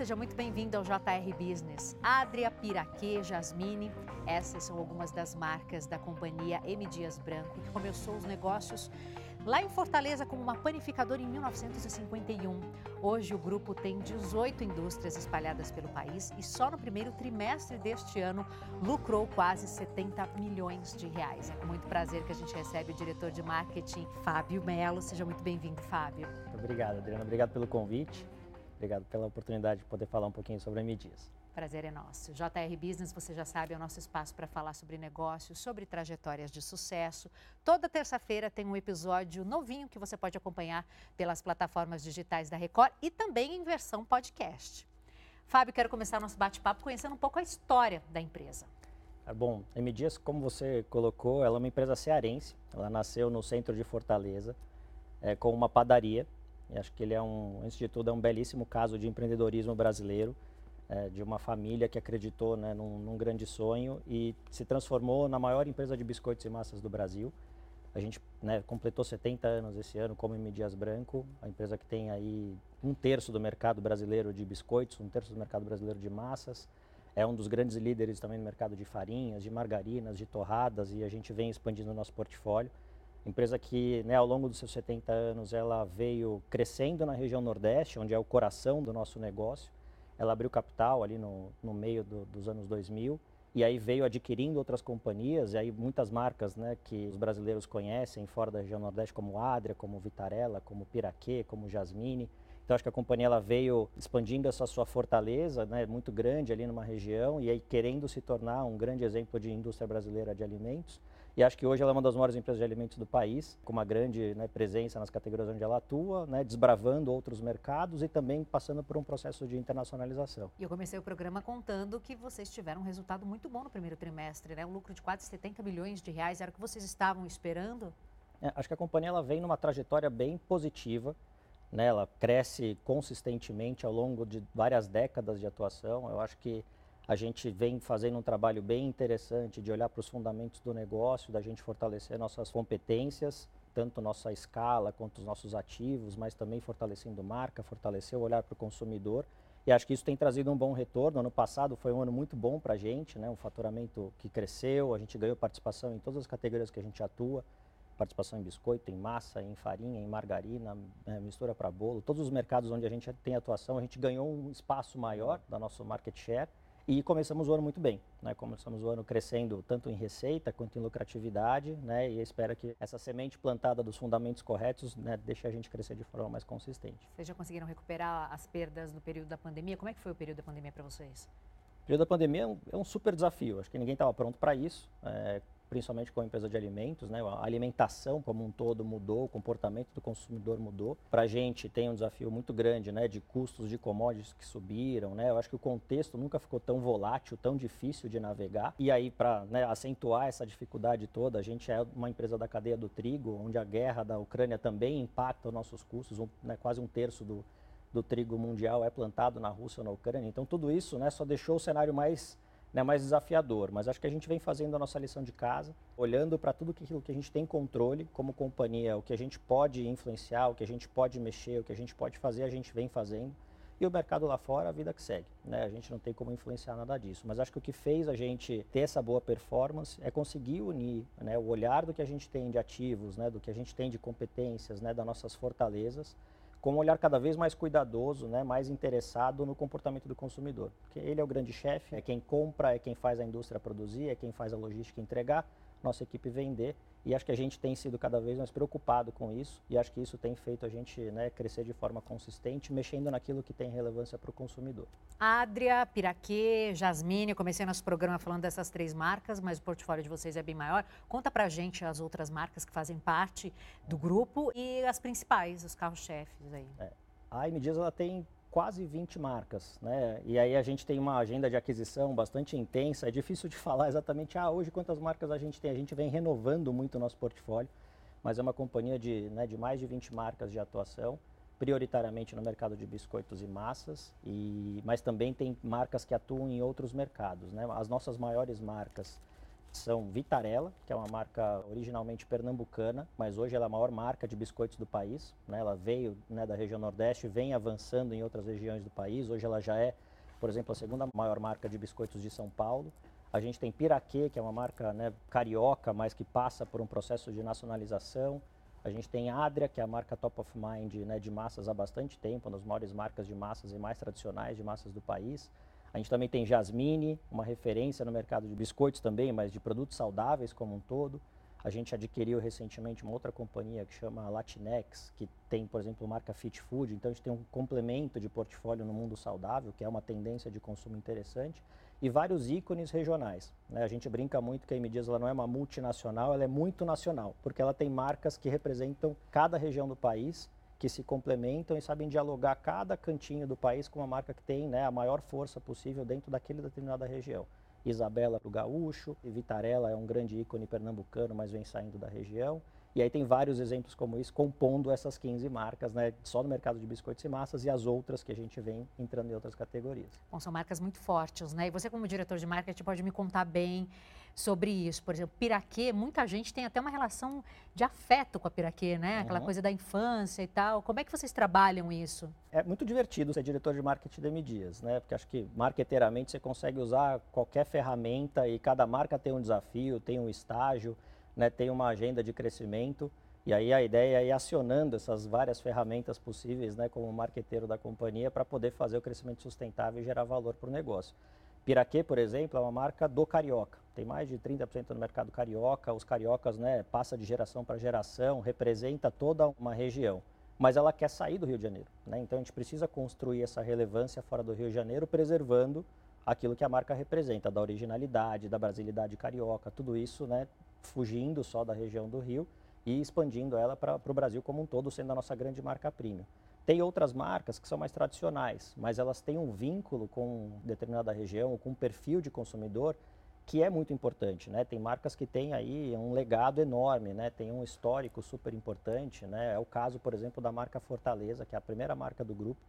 seja muito bem-vindo ao JR Business. Adria, Piraquê, Jasmine, essas são algumas das marcas da companhia M. Dias Branco, que começou os negócios lá em Fortaleza como uma panificadora em 1951. Hoje o grupo tem 18 indústrias espalhadas pelo país e só no primeiro trimestre deste ano lucrou quase 70 milhões de reais. É com muito prazer que a gente recebe o diretor de marketing, Fábio Melo. Seja muito bem-vindo, Fábio. Obrigado, Adriana. Obrigado pelo convite. Obrigado pela oportunidade de poder falar um pouquinho sobre a M Dias. Prazer é nosso. JR Business, você já sabe, é o nosso espaço para falar sobre negócios, sobre trajetórias de sucesso. Toda terça-feira tem um episódio novinho que você pode acompanhar pelas plataformas digitais da Record e também em versão podcast. Fábio, quero começar nosso bate-papo conhecendo um pouco a história da empresa. Ah, bom, M Dias, como você colocou, ela é uma empresa cearense. Ela nasceu no centro de Fortaleza é, com uma padaria. E acho que ele é um, antes de tudo, é um belíssimo caso de empreendedorismo brasileiro é, de uma família que acreditou né, num, num, grande sonho e se transformou na maior empresa de biscoitos e massas do Brasil. A gente né, completou 70 anos esse ano como M. Dias Branco, a empresa que tem aí um terço do mercado brasileiro de biscoitos, um terço do mercado brasileiro de massas. É um dos grandes líderes também no mercado de farinhas, de margarinas, de torradas e a gente vem expandindo o nosso portfólio. Empresa que, né, ao longo dos seus 70 anos, ela veio crescendo na região Nordeste, onde é o coração do nosso negócio ela abriu capital ali no, no meio do, dos anos 2000 e aí veio adquirindo outras companhias e aí muitas marcas né, que os brasileiros conhecem fora da região Nordeste, como Adria, como Vitarella, como Piraquê, como Jasmine. Então acho que a companhia ela veio expandindo essa sua fortaleza, né, muito grande ali numa região e aí querendo se tornar um grande exemplo de indústria brasileira de alimentos. E acho que hoje ela é uma das maiores empresas de alimentos do país, com uma grande né, presença nas categorias onde ela atua, né, desbravando outros mercados e também passando por um processo de internacionalização. E eu comecei o programa contando que vocês tiveram um resultado muito bom no primeiro trimestre, né? um lucro de quase 70 milhões de reais. Era o que vocês estavam esperando? É, acho que a companhia ela vem numa trajetória bem positiva. Né? Ela cresce consistentemente ao longo de várias décadas de atuação. Eu acho que a gente vem fazendo um trabalho bem interessante de olhar para os fundamentos do negócio, da gente fortalecer nossas competências, tanto nossa escala quanto os nossos ativos, mas também fortalecendo marca, fortalecer o olhar para o consumidor. E acho que isso tem trazido um bom retorno. Ano passado foi um ano muito bom para a gente, né? um faturamento que cresceu, a gente ganhou participação em todas as categorias que a gente atua, participação em biscoito, em massa, em farinha, em margarina, é, mistura para bolo. Todos os mercados onde a gente tem atuação, a gente ganhou um espaço maior da nosso market share. E começamos o ano muito bem, né? Começamos o ano crescendo tanto em receita quanto em lucratividade, né? E espero que essa semente plantada dos fundamentos corretos, né, deixe a gente crescer de forma mais consistente. Vocês já conseguiram recuperar as perdas no período da pandemia? Como é que foi o período da pandemia para vocês? O período da pandemia é um, é um super desafio. Acho que ninguém estava pronto para isso. É, principalmente com a empresa de alimentos, né? A alimentação como um todo mudou, o comportamento do consumidor mudou. Para a gente tem um desafio muito grande, né? De custos de commodities que subiram, né? Eu acho que o contexto nunca ficou tão volátil, tão difícil de navegar. E aí, para né, acentuar essa dificuldade toda, a gente é uma empresa da cadeia do trigo, onde a guerra da Ucrânia também impacta os nossos custos, um, né, quase um terço do, do trigo mundial é plantado na Rússia ou na Ucrânia. Então, tudo isso né, só deixou o cenário mais né, mais desafiador. Mas acho que a gente vem fazendo a nossa lição de casa, olhando para tudo aquilo que a gente tem controle como companhia, o que a gente pode influenciar, o que a gente pode mexer, o que a gente pode fazer, a gente vem fazendo. E o mercado lá fora, a vida que segue. Né? A gente não tem como influenciar nada disso. Mas acho que o que fez a gente ter essa boa performance é conseguir unir né, o olhar do que a gente tem de ativos, né, do que a gente tem de competências, né, das nossas fortalezas, com um olhar cada vez mais cuidadoso, né, mais interessado no comportamento do consumidor. Porque ele é o grande chefe, é quem compra, é quem faz a indústria produzir, é quem faz a logística entregar, nossa equipe vender. E acho que a gente tem sido cada vez mais preocupado com isso e acho que isso tem feito a gente né, crescer de forma consistente, mexendo naquilo que tem relevância para o consumidor. Adria, Piraquê, Jasmine, eu comecei nosso programa falando dessas três marcas, mas o portfólio de vocês é bem maior. Conta para a gente as outras marcas que fazem parte do grupo e as principais, os carros-chefes aí. É. A M Dias ela tem quase 20 marcas, né? E aí a gente tem uma agenda de aquisição bastante intensa. É difícil de falar exatamente, ah, hoje quantas marcas a gente tem. A gente vem renovando muito o nosso portfólio, mas é uma companhia de, né, de mais de 20 marcas de atuação, prioritariamente no mercado de biscoitos e massas, e, mas também tem marcas que atuam em outros mercados, né? As nossas maiores marcas são Vitarella, que é uma marca originalmente pernambucana, mas hoje ela é a maior marca de biscoitos do país. Né? Ela veio né, da região Nordeste, vem avançando em outras regiões do país. Hoje ela já é, por exemplo, a segunda maior marca de biscoitos de São Paulo. A gente tem Piraquê, que é uma marca né, carioca, mas que passa por um processo de nacionalização. A gente tem Adria, que é a marca top of mind né, de massas há bastante tempo, uma das maiores marcas de massas e mais tradicionais de massas do país. A gente também tem Jasmine, uma referência no mercado de biscoitos também, mas de produtos saudáveis como um todo. A gente adquiriu recentemente uma outra companhia que chama Latinex, que tem, por exemplo, marca Fit Food. Então a gente tem um complemento de portfólio no mundo saudável, que é uma tendência de consumo interessante, e vários ícones regionais. Né? A gente brinca muito que a M Dias ela não é uma multinacional, ela é muito nacional, porque ela tem marcas que representam cada região do país que se complementam e sabem dialogar cada cantinho do país com uma marca que tem né, a maior força possível dentro daquele determinada região. Isabela do Gaúcho, Vitarella é um grande ícone pernambucano, mas vem saindo da região. E aí tem vários exemplos como isso, compondo essas 15 marcas, né, só no mercado de biscoitos e massas e as outras que a gente vem entrando em outras categorias. Bom, são marcas muito fortes, né? E você como diretor de marketing pode me contar bem sobre isso. Por exemplo, Piraquê, muita gente tem até uma relação de afeto com a Piraquê, né? Aquela uhum. coisa da infância e tal. Como é que vocês trabalham isso? É muito divertido ser diretor de marketing da Dias, né? Porque acho que marketeiramente você consegue usar qualquer ferramenta e cada marca tem um desafio, tem um estágio né, tem uma agenda de crescimento. E aí a ideia é ir acionando essas várias ferramentas possíveis, né, como marqueteiro da companhia, para poder fazer o crescimento sustentável e gerar valor para o negócio. Piraquê, por exemplo, é uma marca do carioca. Tem mais de 30% no mercado carioca. Os cariocas, né, passa de geração para geração, representa toda uma região. Mas ela quer sair do Rio de Janeiro, né? Então a gente precisa construir essa relevância fora do Rio de Janeiro, preservando aquilo que a marca representa, da originalidade, da brasilidade carioca, tudo isso, né, fugindo só da região do Rio e expandindo ela para o Brasil como um todo, sendo a nossa grande marca premium. Tem outras marcas que são mais tradicionais, mas elas têm um vínculo com determinada região, com um perfil de consumidor que é muito importante, né? Tem marcas que têm aí um legado enorme, né? Tem um histórico super importante, né? É o caso, por exemplo, da marca Fortaleza, que é a primeira marca do grupo,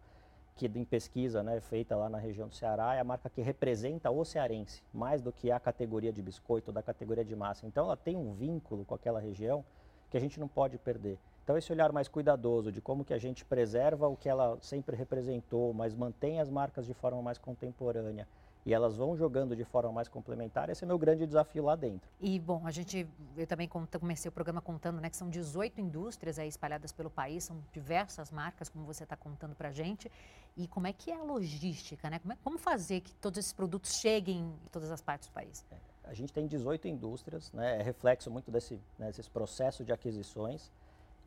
que em pesquisa né, feita lá na região do Ceará, é a marca que representa o cearense, mais do que a categoria de biscoito, da categoria de massa. Então ela tem um vínculo com aquela região que a gente não pode perder. Então esse olhar mais cuidadoso de como que a gente preserva o que ela sempre representou, mas mantém as marcas de forma mais contemporânea, e elas vão jogando de forma mais complementar, esse é meu grande desafio lá dentro. E, bom, a gente, eu também comecei o programa contando, né, que são 18 indústrias aí espalhadas pelo país, são diversas marcas, como você está contando para a gente, e como é que é a logística, né, como, é, como fazer que todos esses produtos cheguem em todas as partes do país? É, a gente tem 18 indústrias, né, é reflexo muito desse, né, desses processos de aquisições,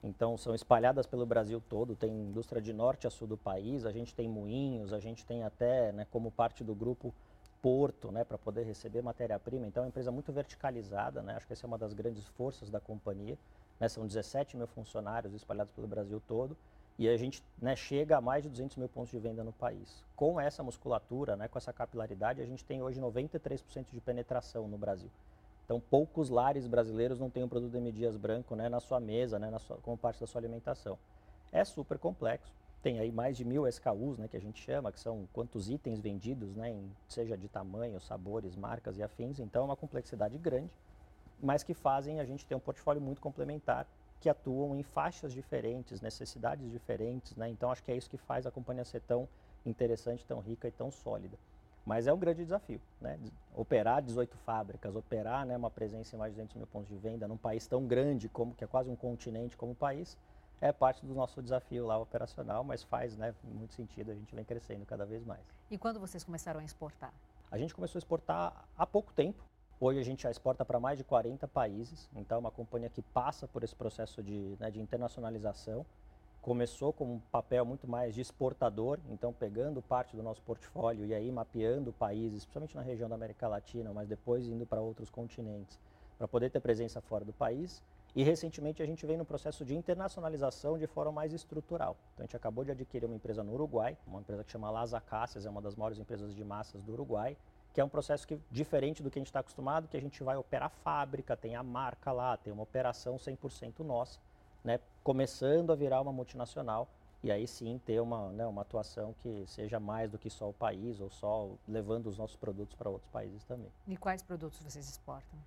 então, são espalhadas pelo Brasil todo, tem indústria de norte a sul do país, a gente tem moinhos, a gente tem até, né, como parte do grupo, porto, né, para poder receber matéria-prima. Então, é uma empresa muito verticalizada, né, acho que essa é uma das grandes forças da companhia. Né, são 17 mil funcionários espalhados pelo Brasil todo e a gente né, chega a mais de 200 mil pontos de venda no país. Com essa musculatura, né, com essa capilaridade, a gente tem hoje 93% de penetração no Brasil. Então, poucos lares brasileiros não têm um produto de Dias branco né, na sua mesa, né, na sua, como parte da sua alimentação. É super complexo. Tem aí mais de mil SKUs, né, que a gente chama, que são quantos itens vendidos, né, em, seja de tamanho, sabores, marcas e afins. Então, é uma complexidade grande, mas que fazem a gente ter um portfólio muito complementar, que atuam em faixas diferentes, necessidades diferentes. Né? Então, acho que é isso que faz a companhia ser tão interessante, tão rica e tão sólida. Mas é um grande desafio, né? Operar 18 fábricas, operar né, uma presença em mais de 200 mil pontos de venda num país tão grande como que é quase um continente como o país, é parte do nosso desafio lá operacional, mas faz né, muito sentido, a gente vem crescendo cada vez mais. E quando vocês começaram a exportar? A gente começou a exportar há pouco tempo. Hoje a gente já exporta para mais de 40 países, então é uma companhia que passa por esse processo de, né, de internacionalização começou com um papel muito mais de exportador, então pegando parte do nosso portfólio e aí mapeando países, principalmente na região da América Latina, mas depois indo para outros continentes, para poder ter presença fora do país. E recentemente a gente vem no processo de internacionalização de forma mais estrutural. Então a gente acabou de adquirir uma empresa no Uruguai, uma empresa que chama Las Acacias, é uma das maiores empresas de massas do Uruguai, que é um processo que, diferente do que a gente está acostumado, que a gente vai operar fábrica, tem a marca lá, tem uma operação 100% nossa né, começando a virar uma multinacional e aí sim ter uma, né, uma atuação que seja mais do que só o país ou só levando os nossos produtos para outros países também. E quais produtos vocês exportam?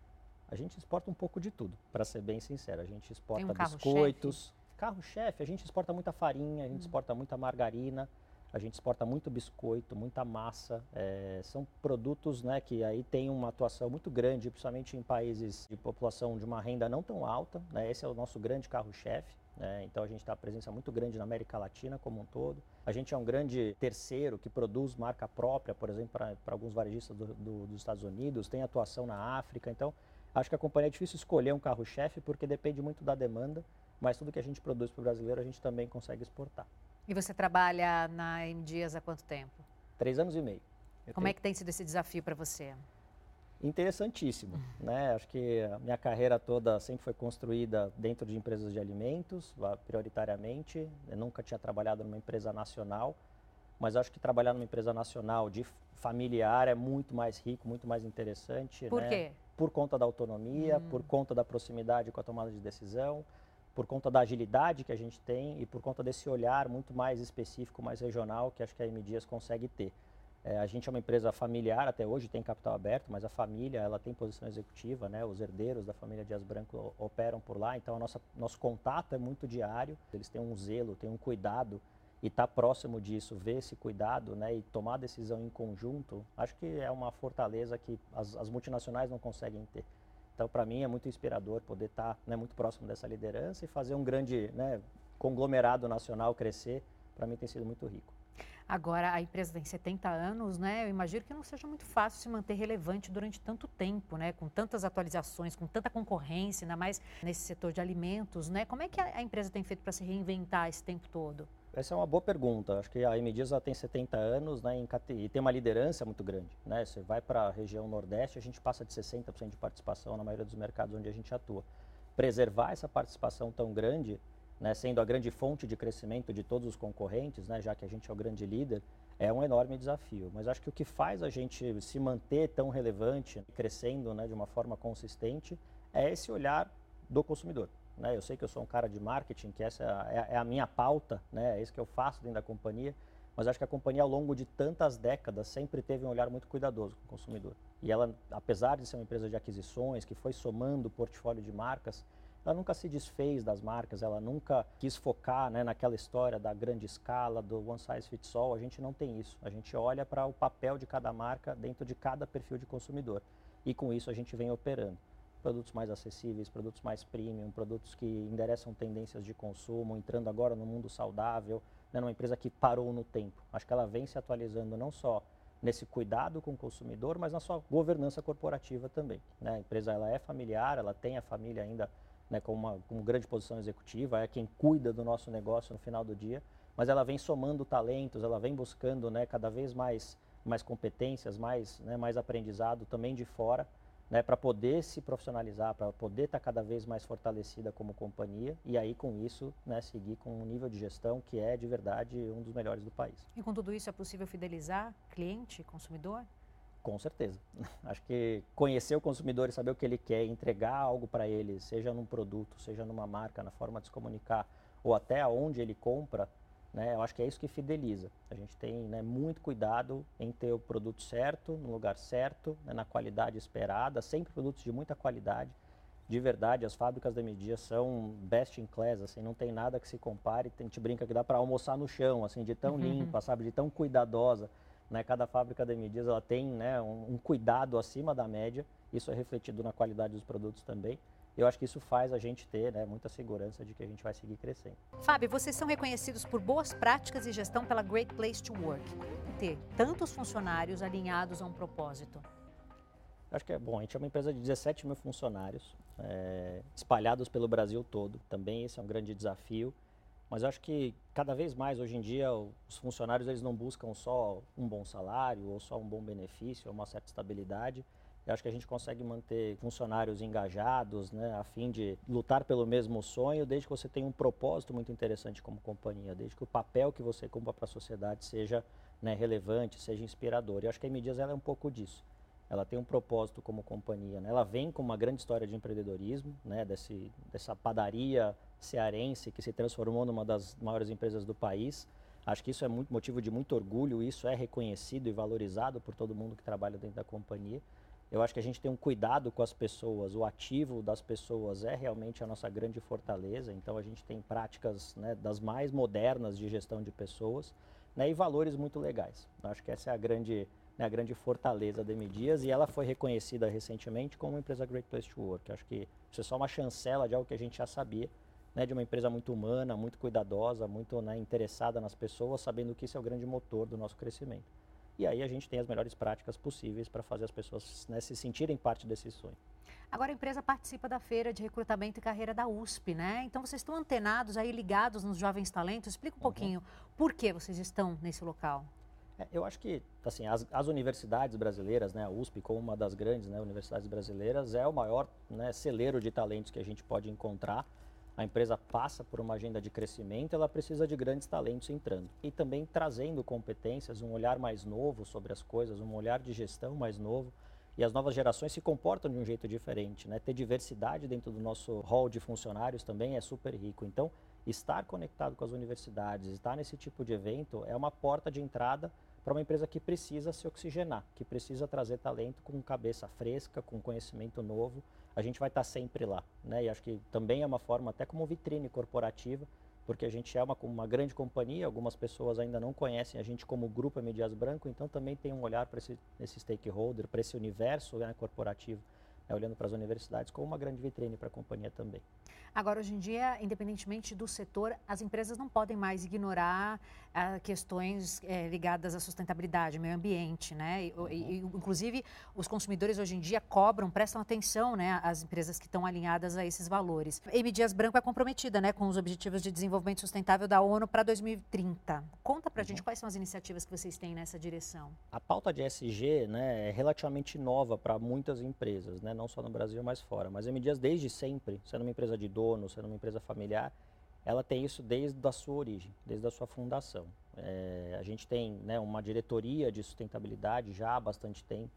A gente exporta um pouco de tudo, para ser bem sincero. A gente exporta um biscoitos. Carro-chefe, a gente exporta muita farinha, a gente hum. exporta muita margarina, a gente exporta muito biscoito, muita massa. É, são produtos né, que aí tem uma atuação muito grande, principalmente em países de população de uma renda não tão alta. Né, esse é o nosso grande carro-chefe. Né, então a gente está presença muito grande na América Latina como um todo. A gente é um grande terceiro que produz marca própria, por exemplo, para alguns varejistas do, do, dos Estados Unidos, tem atuação na África. Então acho que a companhia é difícil escolher um carro-chefe porque depende muito da demanda, mas tudo que a gente produz para o brasileiro a gente também consegue exportar. E você trabalha na M Dias há quanto tempo? Três anos e meio. Eu Como tenho... é que tem sido esse desafio para você? Interessantíssimo, uhum. né? Acho que a minha carreira toda sempre foi construída dentro de empresas de alimentos, prioritariamente. Eu nunca tinha trabalhado numa empresa nacional, mas acho que trabalhar numa empresa nacional de familiar é muito mais rico, muito mais interessante. Por né? quê? Por conta da autonomia, hum. por conta da proximidade com a tomada de decisão, por conta da agilidade que a gente tem e por conta desse olhar muito mais específico, mais regional que acho que a M Dias consegue ter. É, a gente é uma empresa familiar, até hoje tem capital aberto, mas a família ela tem posição executiva, né? os herdeiros da família Dias Branco operam por lá, então nossa, nosso contato é muito diário, eles têm um zelo, têm um cuidado e estar tá próximo disso, ver esse cuidado né? e tomar decisão em conjunto, acho que é uma fortaleza que as, as multinacionais não conseguem ter. Então, para mim, é muito inspirador poder estar tá, né, muito próximo dessa liderança e fazer um grande né, conglomerado nacional crescer. Para mim, tem sido muito rico. Agora, a empresa tem 70 anos, né? Eu imagino que não seja muito fácil se manter relevante durante tanto tempo, né? Com tantas atualizações, com tanta concorrência, ainda mais nesse setor de alimentos, né? Como é que a empresa tem feito para se reinventar esse tempo todo? Essa é uma boa pergunta. Acho que a M tem 70 anos né, e tem uma liderança muito grande. Né? Você vai para a região Nordeste, a gente passa de 60% de participação na maioria dos mercados onde a gente atua. Preservar essa participação tão grande, né, sendo a grande fonte de crescimento de todos os concorrentes, né, já que a gente é o grande líder, é um enorme desafio. Mas acho que o que faz a gente se manter tão relevante, crescendo né, de uma forma consistente, é esse olhar do consumidor. Né? Eu sei que eu sou um cara de marketing, que essa é, é a minha pauta, né? é isso que eu faço dentro da companhia, mas acho que a companhia ao longo de tantas décadas sempre teve um olhar muito cuidadoso com o consumidor. E ela, apesar de ser uma empresa de aquisições, que foi somando o portfólio de marcas, ela nunca se desfez das marcas, ela nunca quis focar né, naquela história da grande escala, do one size fits all. A gente não tem isso. A gente olha para o papel de cada marca dentro de cada perfil de consumidor. E com isso a gente vem operando produtos mais acessíveis, produtos mais premium, produtos que endereçam tendências de consumo, entrando agora no mundo saudável, né, numa empresa que parou no tempo. Acho que ela vem se atualizando não só nesse cuidado com o consumidor, mas na sua governança corporativa também. Né? A empresa ela é familiar, ela tem a família ainda né, com uma com grande posição executiva, é quem cuida do nosso negócio no final do dia, mas ela vem somando talentos, ela vem buscando né, cada vez mais, mais competências, mais, né, mais aprendizado também de fora, né, para poder se profissionalizar, para poder estar tá cada vez mais fortalecida como companhia e aí com isso né, seguir com um nível de gestão que é de verdade um dos melhores do país. E com tudo isso é possível fidelizar cliente, consumidor? Com certeza. Acho que conhecer o consumidor e saber o que ele quer, entregar algo para ele, seja num produto, seja numa marca, na forma de se comunicar ou até aonde ele compra, né? Eu acho que é isso que fideliza. A gente tem né, muito cuidado em ter o produto certo, no lugar certo, né, na qualidade esperada, sempre produtos de muita qualidade. De verdade, as fábricas da Media são best in class, assim, não tem nada que se compare. A gente brinca que dá para almoçar no chão, assim, de tão uhum. limpa, sabe, de tão cuidadosa. Né? Cada fábrica da Medias ela tem né, um, um cuidado acima da média. Isso é refletido na qualidade dos produtos também eu acho que isso faz a gente ter né, muita segurança de que a gente vai seguir crescendo. Fábio, vocês são reconhecidos por boas práticas e gestão pela Great Place to Work. Ter tantos funcionários alinhados a um propósito. Acho que é bom. A gente é uma empresa de 17 mil funcionários, é, espalhados pelo Brasil todo. Também esse é um grande desafio. Mas eu acho que cada vez mais hoje em dia os funcionários eles não buscam só um bom salário ou só um bom benefício, ou uma certa estabilidade eu acho que a gente consegue manter funcionários engajados, né, a fim de lutar pelo mesmo sonho, desde que você tenha um propósito muito interessante como companhia, desde que o papel que você cumpra para a sociedade seja né, relevante, seja inspirador. E acho que a Medias ela é um pouco disso. Ela tem um propósito como companhia. Né? Ela vem com uma grande história de empreendedorismo, né, desse, dessa padaria cearense que se transformou numa das maiores empresas do país. Acho que isso é muito motivo de muito orgulho, isso é reconhecido e valorizado por todo mundo que trabalha dentro da companhia. Eu acho que a gente tem um cuidado com as pessoas, o ativo das pessoas é realmente a nossa grande fortaleza. Então a gente tem práticas né, das mais modernas de gestão de pessoas né, e valores muito legais. Eu acho que essa é a grande, né, a grande fortaleza da M Dias e ela foi reconhecida recentemente como uma empresa Great Place to Work. Eu acho que isso é só uma chancela de algo que a gente já sabia, né, de uma empresa muito humana, muito cuidadosa, muito né, interessada nas pessoas, sabendo que isso é o grande motor do nosso crescimento. E aí a gente tem as melhores práticas possíveis para fazer as pessoas né, se sentirem parte desse sonho. Agora a empresa participa da feira de recrutamento e carreira da USP, né? Então vocês estão antenados aí, ligados nos jovens talentos. Explica um uhum. pouquinho por que vocês estão nesse local. É, eu acho que assim, as, as, universidades brasileiras, né, a USP como uma das grandes né, universidades brasileiras, é o maior né, celeiro de talentos que a gente pode encontrar a empresa passa por uma agenda de crescimento, ela precisa de grandes talentos entrando. E também trazendo competências, um olhar mais novo sobre as coisas, um olhar de gestão mais novo. E as novas gerações se comportam de um jeito diferente. Né? Ter diversidade dentro do nosso hall de funcionários também é super rico. Então, estar conectado com as universidades, estar nesse tipo de evento é uma porta de entrada para uma empresa que precisa se oxigenar, que precisa trazer talento com cabeça fresca, com conhecimento novo a gente vai estar sempre lá. Né? E acho que também é uma forma, até como vitrine corporativa, porque a gente é uma, uma grande companhia, algumas pessoas ainda não conhecem a gente como Grupo Medias Branco, então também tem um olhar para esse, esse stakeholder, para esse universo né, corporativo, né, olhando para as universidades como uma grande vitrine para a companhia também. Agora, hoje em dia, independentemente do setor, as empresas não podem mais ignorar ah, questões eh, ligadas à sustentabilidade, meio ambiente, né? E, uhum. e, inclusive, os consumidores hoje em dia cobram, prestam atenção, né, às empresas que estão alinhadas a esses valores. M. Dias Branco é comprometida, né, com os Objetivos de Desenvolvimento Sustentável da ONU para 2030. Conta para a uhum. gente quais são as iniciativas que vocês têm nessa direção. A pauta de SG, né, é relativamente nova para muitas empresas, né, não só no Brasil, mas fora. Mas a M. Dias, desde sempre, sendo uma empresa de dono, sendo uma empresa familiar, ela tem isso desde a sua origem, desde a sua fundação. É, a gente tem né, uma diretoria de sustentabilidade já há bastante tempo.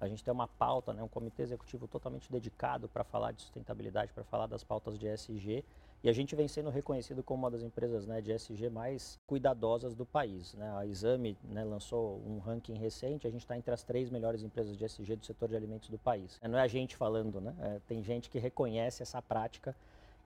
A gente tem uma pauta, né, um comitê executivo totalmente dedicado para falar de sustentabilidade, para falar das pautas de ESG. E a gente vem sendo reconhecido como uma das empresas né, de ESG mais cuidadosas do país. Né? A Exame né, lançou um ranking recente, a gente está entre as três melhores empresas de ESG do setor de alimentos do país. Não é a gente falando, né? É, tem gente que reconhece essa prática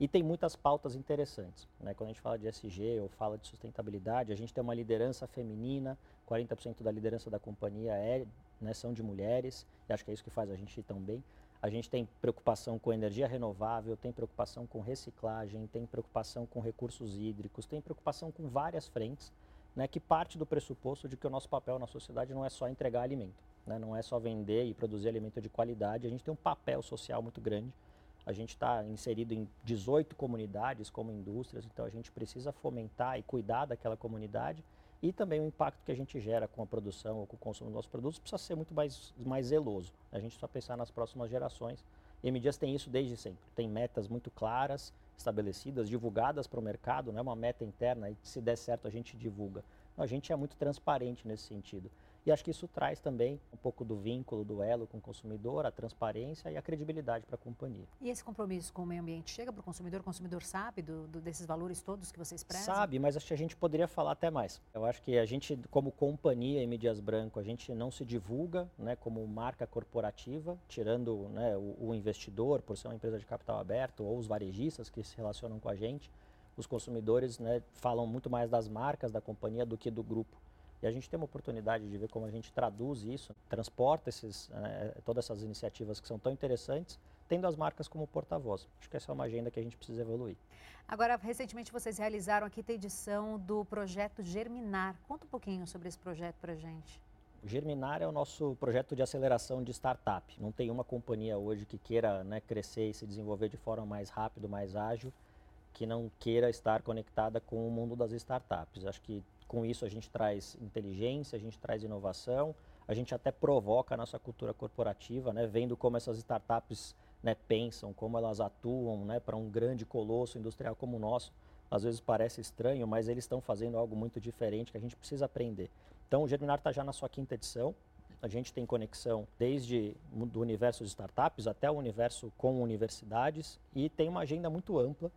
e tem muitas pautas interessantes. Né? Quando a gente fala de SG ou fala de sustentabilidade, a gente tem uma liderança feminina, 40% da liderança da companhia é, né, são de mulheres, e acho que é isso que faz a gente ir tão bem. A gente tem preocupação com energia renovável, tem preocupação com reciclagem, tem preocupação com recursos hídricos, tem preocupação com várias frentes, né, que parte do pressuposto de que o nosso papel na sociedade não é só entregar alimento, né, não é só vender e produzir alimento de qualidade, a gente tem um papel social muito grande a gente está inserido em 18 comunidades como indústrias, então a gente precisa fomentar e cuidar daquela comunidade e também o impacto que a gente gera com a produção ou com o consumo dos nossos produtos precisa ser muito mais, mais zeloso. A gente só pensar nas próximas gerações. E a Medias tem isso desde sempre. Tem metas muito claras, estabelecidas, divulgadas para o mercado, não é uma meta interna e se der certo a gente divulga. a gente é muito transparente nesse sentido. E acho que isso traz também um pouco do vínculo, do elo com o consumidor, a transparência e a credibilidade para a companhia. E esse compromisso com o meio ambiente chega para o consumidor? O consumidor sabe do, do, desses valores todos que vocês prezam? Sabe, mas acho que a gente poderia falar até mais. Eu acho que a gente, como companhia em Mídias Branco, a gente não se divulga né, como marca corporativa, tirando né, o, o investidor, por ser uma empresa de capital aberto, ou os varejistas que se relacionam com a gente. Os consumidores né, falam muito mais das marcas da companhia do que do grupo. E a gente tem uma oportunidade de ver como a gente traduz isso, transporta esses, eh, todas essas iniciativas que são tão interessantes, tendo as marcas como porta-voz. Acho que essa é uma agenda que a gente precisa evoluir. Agora, recentemente vocês realizaram a quinta edição do projeto Germinar. Conta um pouquinho sobre esse projeto para a gente. Germinar é o nosso projeto de aceleração de startup. Não tem uma companhia hoje que queira né, crescer e se desenvolver de forma mais rápida, mais ágil, que não queira estar conectada com o mundo das startups. Acho que com isso a gente traz inteligência, a gente traz inovação, a gente até provoca a nossa cultura corporativa, né, vendo como essas startups né, pensam, como elas atuam né, para um grande colosso industrial como o nosso. Às vezes parece estranho, mas eles estão fazendo algo muito diferente que a gente precisa aprender. Então o Germinar está já na sua quinta edição. A gente tem conexão desde do universo de startups até o universo com universidades e tem uma agenda muito ampla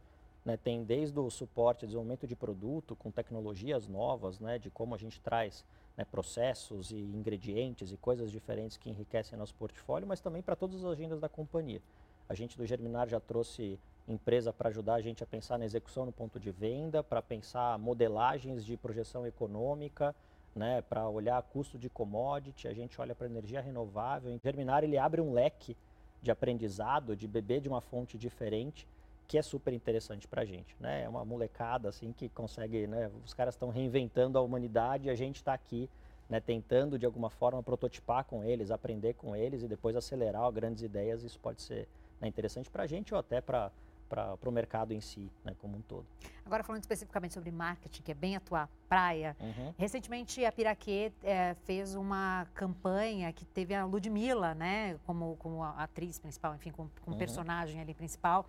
né, tem desde o suporte, desenvolvimento de produto com tecnologias novas, né, de como a gente traz né, processos e ingredientes e coisas diferentes que enriquecem nosso portfólio, mas também para todas as agendas da companhia. A gente do Germinar já trouxe empresa para ajudar a gente a pensar na execução no ponto de venda, para pensar modelagens de projeção econômica, né, para olhar custo de commodity, a gente olha para energia renovável. Germinar ele abre um leque de aprendizado, de beber de uma fonte diferente, que é super interessante para a gente. Né? É uma molecada assim que consegue, né, os caras estão reinventando a humanidade e a gente está aqui né, tentando de alguma forma prototipar com eles, aprender com eles e depois acelerar grandes ideias. Isso pode ser né, interessante para a gente ou até para para o mercado em si, né, como um todo. Agora falando especificamente sobre marketing, que é bem a tua praia, uhum. recentemente a Piraquê é, fez uma campanha que teve a Ludmilla, né, como, como atriz principal, enfim, como, como uhum. personagem ali principal.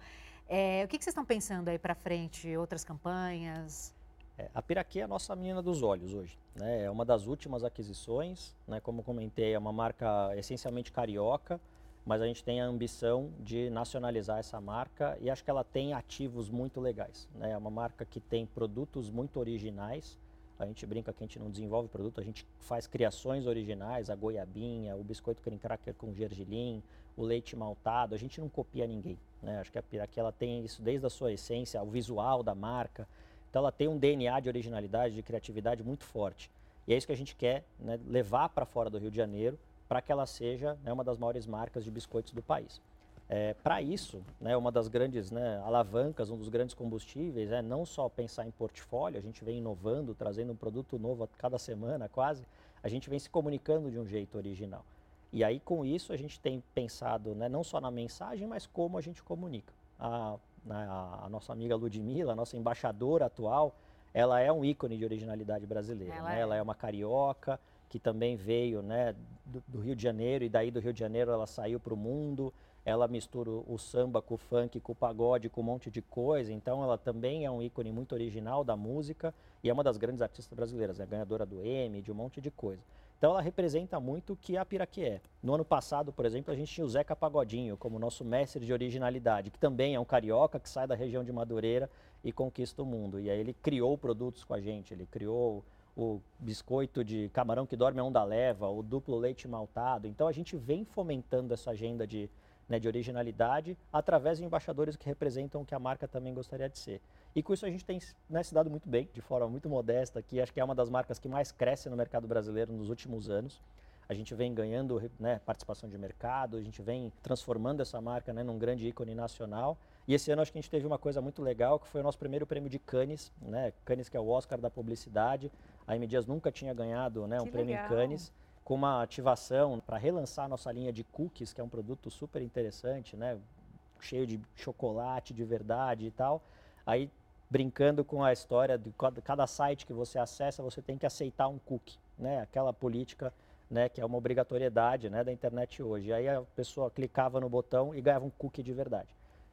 É, o que, que, vocês estão pensando aí para frente? Outras campanhas? É, a Piraquê é a nossa menina dos olhos hoje. Né? É uma das últimas aquisições. Né? Como comentei, é uma marca essencialmente carioca, mas a gente tem a ambição de nacionalizar essa marca e acho que ela tem ativos muito legais. Né? É uma marca que tem produtos muito originais. A gente brinca que a gente não desenvolve produto, a gente faz criações originais, a goiabinha, o biscoito cream cracker com gergelim, o leite maltado. A gente não copia ninguém. Né? Acho que a Piraquê ela tem isso desde a sua essência, o visual da marca. Então ela tem um DNA de originalidade, de criatividade muito forte. E é isso que a gente quer né, levar para fora do Rio de Janeiro para que ela seja né, uma das maiores marcas de biscoitos do país. É, para isso, né, uma das grandes né, alavancas, um dos grandes combustíveis é não só pensar em portfólio, a gente vem inovando, trazendo um produto novo a cada semana quase, a gente vem se comunicando de um jeito original. E aí, com isso, a gente tem pensado né, não só na mensagem, mas como a gente comunica. A, a, a nossa amiga Ludmilla, a nossa embaixadora atual, ela é um ícone de originalidade brasileira. Ela, né? é. ela é uma carioca, que também veio né, do, do, Rio de Janeiro, e daí do Rio de Janeiro ela saiu para o mundo, ela mistura o samba com o funk, com o pagode, com um monte de coisa, então ela também é um ícone muito original da música e é uma das grandes artistas brasileiras, é ganhadora do Emmy, de um monte de coisa. Então ela representa muito o que a Piraquê é. No ano passado, por exemplo, a gente tinha o Zeca Pagodinho como nosso mestre de originalidade, que também é um carioca que sai da região de Madureira e conquista o mundo. E aí ele criou produtos com a gente, ele criou o biscoito de camarão que dorme a onda leva, o duplo leite maltado. Então a gente vem fomentando essa agenda de, né, de originalidade através de embaixadores que representam o que a marca também gostaria de ser. E com isso a gente tem né, se dado muito bem, de forma muito modesta aqui. Acho que é uma das marcas que mais cresce no mercado brasileiro nos últimos anos. A gente vem ganhando né, participação de mercado, a gente vem transformando essa marca né, num grande ícone nacional. E esse ano acho que a gente teve uma coisa muito legal, que foi o nosso primeiro prêmio de Cannes, né? Cannes que é o Oscar da publicidade. A M Dias nunca tinha ganhado né, um prêmio legal. em Cannes com uma ativação para relançar a nossa linha de cookies, que é um produto super interessante, né? cheio de chocolate de verdade e tal. Aí, brincando com a história de cada site que você acessa, você tem que aceitar um cookie, né? aquela política né, que é uma obrigatoriedade né, da internet hoje. Aí a pessoa clicava no botão e ganhava um cookie de verdade.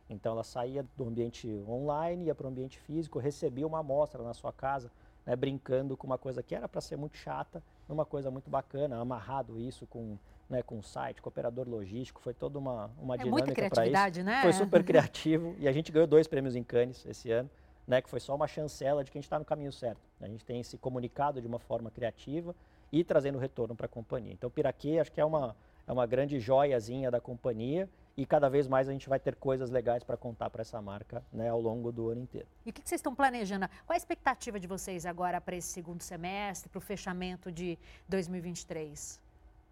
Então ela saía do ambiente online, ia para o ambiente físico, recebia uma amostra na sua casa né, brincando com uma coisa que era para ser muito chata, numa coisa muito bacana, amarrado isso com né, com o site, com o operador logístico, foi toda uma, uma é dinâmica para isso. Né? Foi super criativo e a gente ganhou dois prêmios em Cannes esse ano, né, que foi só uma chancela de que a gente está no caminho certo. A gente tem se comunicado de uma forma criativa e trazendo retorno para a companhia. Então, Piraquê acho que é uma, é uma grande joiazinha da companhia e cada vez mais a gente vai ter coisas legais para contar para essa marca né, ao longo do ano inteiro. E o que, que vocês estão planejando? Qual a expectativa de vocês agora para esse segundo semestre, para o fechamento de 2023?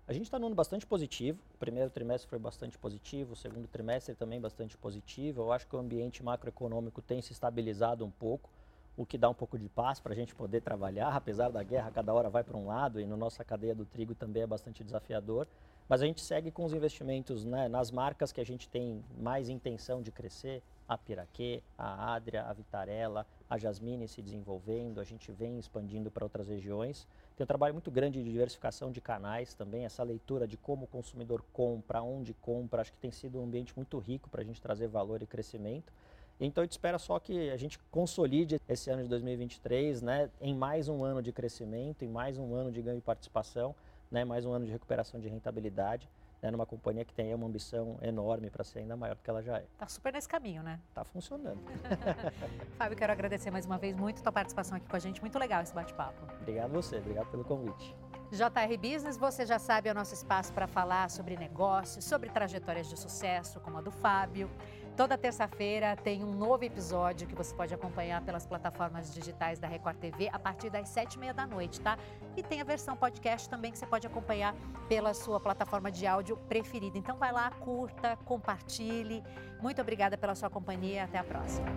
A gente está num ano bastante positivo. O primeiro trimestre foi bastante positivo, o segundo trimestre também bastante positivo. Eu acho que o ambiente macroeconômico tem se estabilizado um pouco, o que dá um pouco de paz para a gente poder trabalhar. Apesar da guerra, cada hora vai para um lado e na no nossa cadeia do trigo também é bastante desafiador. Mas a gente segue com os investimentos né, nas marcas que a gente tem mais intenção de crescer, a Piraquê, a Adria, a Vitarella, a Jasmine se desenvolvendo, a gente vem expandindo para outras regiões. Tem um trabalho muito grande de diversificação de canais também, essa leitura de como o consumidor compra, onde compra, acho que tem sido um ambiente muito rico para a gente trazer valor e crescimento. Então a gente espera só que a gente consolide esse ano de 2023 né, em mais um ano de crescimento, em mais um ano de ganho de participação né, mais um ano de recuperação de rentabilidade. né, numa companhia que tem uma ambição enorme para ser ainda maior do que ela já é. Tá super nesse caminho, né? Tá funcionando. Fábio, quero agradecer mais uma vez muito a tua participação aqui com a gente. Muito legal esse bate-papo. Obrigado você, obrigado pelo convite. JR Business, você já sabe, é o nosso espaço para falar sobre negócios, sobre trajetórias de sucesso, como a do Fábio. Toda terça-feira tem um novo episódio que você pode acompanhar pelas plataformas digitais da Record TV a partir das sete e meia da noite, tá? E tem a versão podcast também que você pode acompanhar pela sua plataforma de áudio preferida. Então vai lá, curta, compartilhe. Muito obrigada pela sua companhia. Até a próxima.